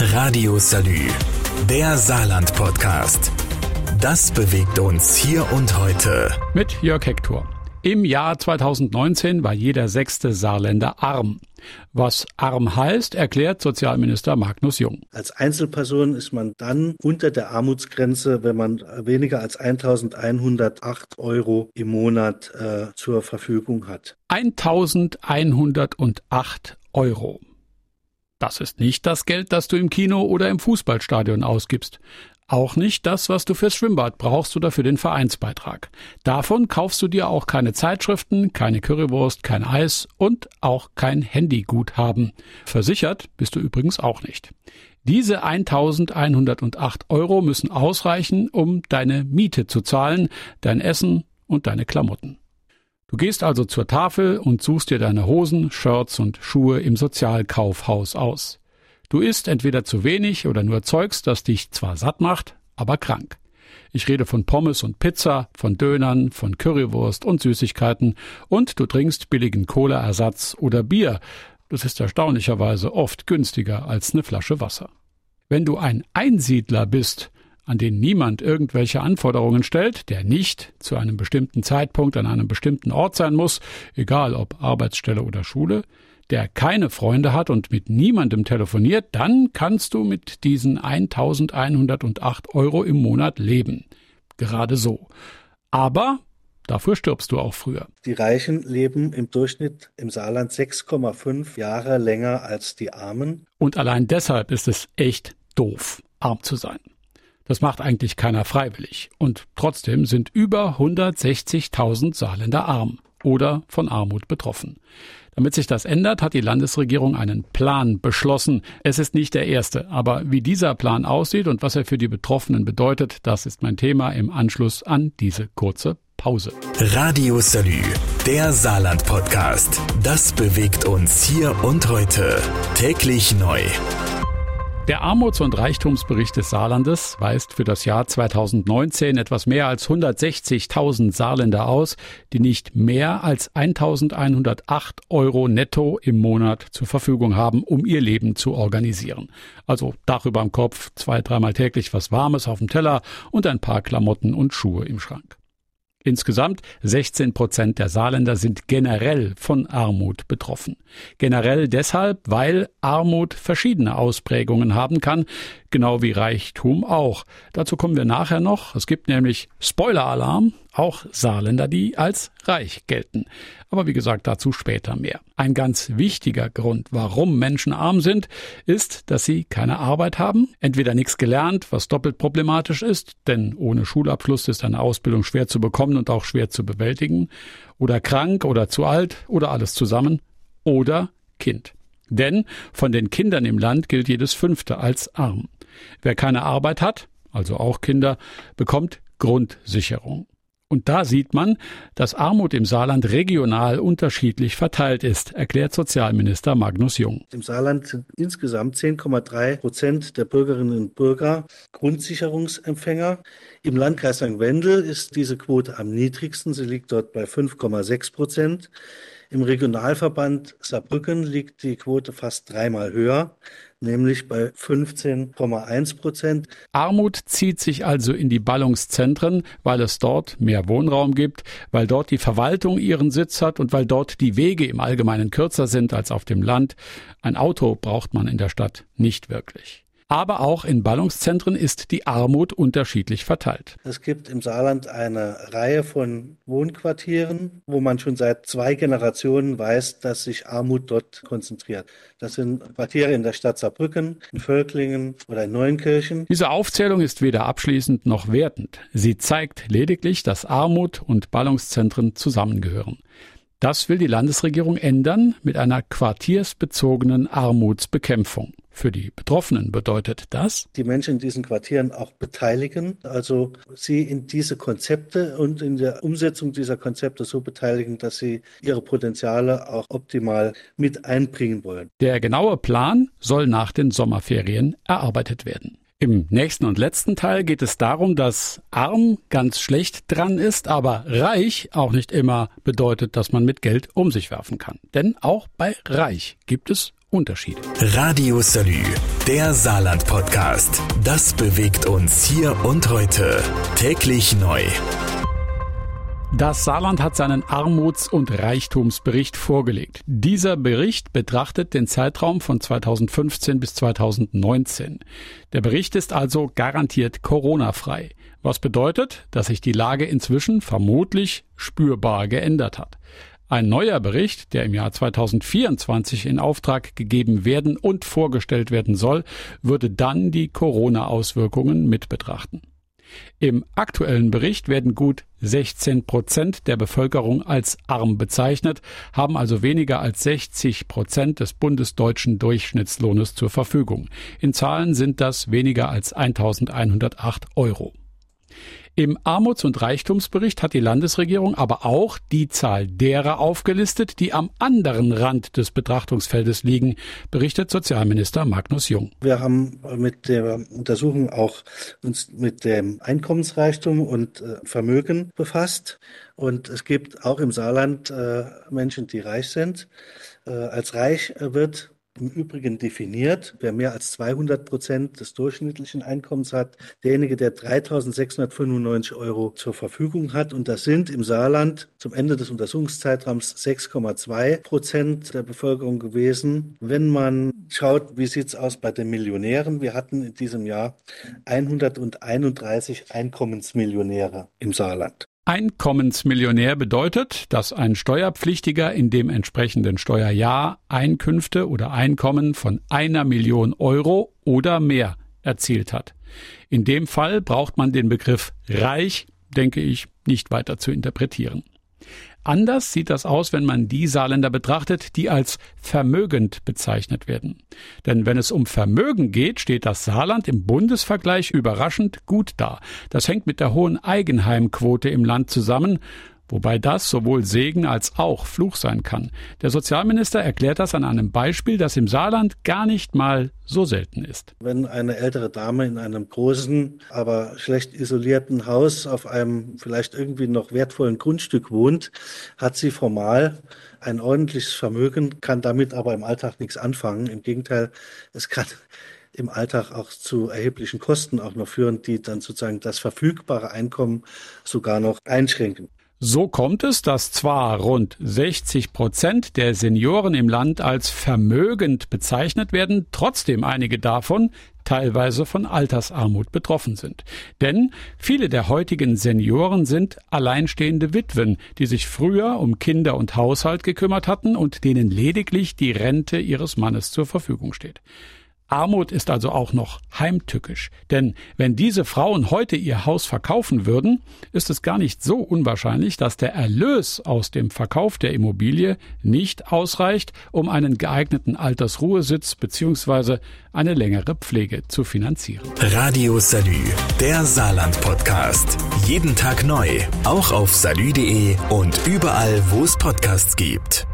Radio Salü, der Saarland-Podcast. Das bewegt uns hier und heute. Mit Jörg Hector. Im Jahr 2019 war jeder sechste Saarländer arm. Was arm heißt, erklärt Sozialminister Magnus Jung. Als Einzelperson ist man dann unter der Armutsgrenze, wenn man weniger als 1108 Euro im Monat äh, zur Verfügung hat. 1108 Euro. Das ist nicht das Geld, das du im Kino oder im Fußballstadion ausgibst. Auch nicht das, was du fürs Schwimmbad brauchst oder für den Vereinsbeitrag. Davon kaufst du dir auch keine Zeitschriften, keine Currywurst, kein Eis und auch kein Handyguthaben. Versichert bist du übrigens auch nicht. Diese 1108 Euro müssen ausreichen, um deine Miete zu zahlen, dein Essen und deine Klamotten. Du gehst also zur Tafel und suchst dir deine Hosen, Shirts und Schuhe im Sozialkaufhaus aus. Du isst entweder zu wenig oder nur Zeugs, das dich zwar satt macht, aber krank. Ich rede von Pommes und Pizza, von Dönern, von Currywurst und Süßigkeiten und du trinkst billigen Cola-Ersatz oder Bier. Das ist erstaunlicherweise oft günstiger als eine Flasche Wasser. Wenn du ein Einsiedler bist, an den niemand irgendwelche Anforderungen stellt, der nicht zu einem bestimmten Zeitpunkt an einem bestimmten Ort sein muss, egal ob Arbeitsstelle oder Schule, der keine Freunde hat und mit niemandem telefoniert, dann kannst du mit diesen 1108 Euro im Monat leben. Gerade so. Aber dafür stirbst du auch früher. Die Reichen leben im Durchschnitt im Saarland 6,5 Jahre länger als die Armen. Und allein deshalb ist es echt doof, arm zu sein. Das macht eigentlich keiner freiwillig. Und trotzdem sind über 160.000 Saarländer arm oder von Armut betroffen. Damit sich das ändert, hat die Landesregierung einen Plan beschlossen. Es ist nicht der erste, aber wie dieser Plan aussieht und was er für die Betroffenen bedeutet, das ist mein Thema im Anschluss an diese kurze Pause. Radio Salü, der Saarland-Podcast. Das bewegt uns hier und heute. Täglich neu. Der Armuts- und Reichtumsbericht des Saarlandes weist für das Jahr 2019 etwas mehr als 160.000 Saarländer aus, die nicht mehr als 1.108 Euro netto im Monat zur Verfügung haben, um ihr Leben zu organisieren. Also Dach über dem Kopf, zwei, dreimal täglich was Warmes auf dem Teller und ein paar Klamotten und Schuhe im Schrank. Insgesamt 16 Prozent der Saarländer sind generell von Armut betroffen. Generell deshalb, weil Armut verschiedene Ausprägungen haben kann, genau wie Reichtum auch. Dazu kommen wir nachher noch. Es gibt nämlich Spoiler-Alarm, auch Saarländer, die als reich gelten. Aber wie gesagt, dazu später mehr. Ein ganz wichtiger Grund, warum Menschen arm sind, ist, dass sie keine Arbeit haben, entweder nichts gelernt, was doppelt problematisch ist, denn ohne Schulabschluss ist eine Ausbildung schwer zu bekommen und auch schwer zu bewältigen, oder krank oder zu alt oder alles zusammen, oder Kind. Denn von den Kindern im Land gilt jedes fünfte als arm. Wer keine Arbeit hat, also auch Kinder, bekommt Grundsicherung. Und da sieht man, dass Armut im Saarland regional unterschiedlich verteilt ist, erklärt Sozialminister Magnus Jung. Im Saarland sind insgesamt 10,3 Prozent der Bürgerinnen und Bürger Grundsicherungsempfänger. Im Landkreis St. Wendel ist diese Quote am niedrigsten. Sie liegt dort bei 5,6 Prozent. Im Regionalverband Saarbrücken liegt die Quote fast dreimal höher, nämlich bei 15,1 Prozent. Armut zieht sich also in die Ballungszentren, weil es dort mehr Wohnraum gibt, weil dort die Verwaltung ihren Sitz hat und weil dort die Wege im Allgemeinen kürzer sind als auf dem Land. Ein Auto braucht man in der Stadt nicht wirklich. Aber auch in Ballungszentren ist die Armut unterschiedlich verteilt. Es gibt im Saarland eine Reihe von Wohnquartieren, wo man schon seit zwei Generationen weiß, dass sich Armut dort konzentriert. Das sind Quartiere in der Stadt Saarbrücken, in Völklingen oder in Neuenkirchen. Diese Aufzählung ist weder abschließend noch wertend. Sie zeigt lediglich, dass Armut und Ballungszentren zusammengehören. Das will die Landesregierung ändern mit einer quartiersbezogenen Armutsbekämpfung. Für die Betroffenen bedeutet das, die Menschen in diesen Quartieren auch beteiligen, also sie in diese Konzepte und in der Umsetzung dieser Konzepte so beteiligen, dass sie ihre Potenziale auch optimal mit einbringen wollen. Der genaue Plan soll nach den Sommerferien erarbeitet werden. Im nächsten und letzten Teil geht es darum, dass arm ganz schlecht dran ist, aber reich auch nicht immer bedeutet, dass man mit Geld um sich werfen kann. Denn auch bei reich gibt es Unterschiede. Radio Salü, der Saarland-Podcast. Das bewegt uns hier und heute. Täglich neu. Das Saarland hat seinen Armuts- und Reichtumsbericht vorgelegt. Dieser Bericht betrachtet den Zeitraum von 2015 bis 2019. Der Bericht ist also garantiert Corona-frei, was bedeutet, dass sich die Lage inzwischen vermutlich spürbar geändert hat. Ein neuer Bericht, der im Jahr 2024 in Auftrag gegeben werden und vorgestellt werden soll, würde dann die Corona-Auswirkungen mit betrachten. Im aktuellen Bericht werden gut 16 Prozent der Bevölkerung als arm bezeichnet, haben also weniger als 60 Prozent des bundesdeutschen Durchschnittslohnes zur Verfügung. In Zahlen sind das weniger als 1108 Euro. Im Armuts- und Reichtumsbericht hat die Landesregierung aber auch die Zahl derer aufgelistet, die am anderen Rand des Betrachtungsfeldes liegen, berichtet Sozialminister Magnus Jung. Wir haben mit der Untersuchung auch uns mit dem Einkommensreichtum und äh, Vermögen befasst. Und es gibt auch im Saarland äh, Menschen, die reich sind. Äh, als reich wird im Übrigen definiert, wer mehr als 200 Prozent des durchschnittlichen Einkommens hat, derjenige, der 3.695 Euro zur Verfügung hat. Und das sind im Saarland zum Ende des Untersuchungszeitraums 6,2 Prozent der Bevölkerung gewesen. Wenn man schaut, wie sieht es aus bei den Millionären? Wir hatten in diesem Jahr 131 Einkommensmillionäre im Saarland. Einkommensmillionär bedeutet, dass ein Steuerpflichtiger in dem entsprechenden Steuerjahr Einkünfte oder Einkommen von einer Million Euro oder mehr erzielt hat. In dem Fall braucht man den Begriff reich, denke ich, nicht weiter zu interpretieren. Anders sieht das aus, wenn man die Saarländer betrachtet, die als vermögend bezeichnet werden. Denn wenn es um Vermögen geht, steht das Saarland im Bundesvergleich überraschend gut da. Das hängt mit der hohen Eigenheimquote im Land zusammen wobei das sowohl Segen als auch Fluch sein kann. Der Sozialminister erklärt das an einem Beispiel, das im Saarland gar nicht mal so selten ist. Wenn eine ältere Dame in einem großen, aber schlecht isolierten Haus auf einem vielleicht irgendwie noch wertvollen Grundstück wohnt, hat sie formal ein ordentliches Vermögen, kann damit aber im Alltag nichts anfangen. Im Gegenteil, es kann im Alltag auch zu erheblichen Kosten auch noch führen, die dann sozusagen das verfügbare Einkommen sogar noch einschränken. So kommt es, dass zwar rund 60 Prozent der Senioren im Land als vermögend bezeichnet werden, trotzdem einige davon teilweise von Altersarmut betroffen sind. Denn viele der heutigen Senioren sind alleinstehende Witwen, die sich früher um Kinder und Haushalt gekümmert hatten und denen lediglich die Rente ihres Mannes zur Verfügung steht. Armut ist also auch noch heimtückisch. Denn wenn diese Frauen heute ihr Haus verkaufen würden, ist es gar nicht so unwahrscheinlich, dass der Erlös aus dem Verkauf der Immobilie nicht ausreicht, um einen geeigneten Altersruhesitz bzw. eine längere Pflege zu finanzieren. Radio Salü, der Saarland-Podcast. Jeden Tag neu, auch auf salü.de und überall, wo es Podcasts gibt.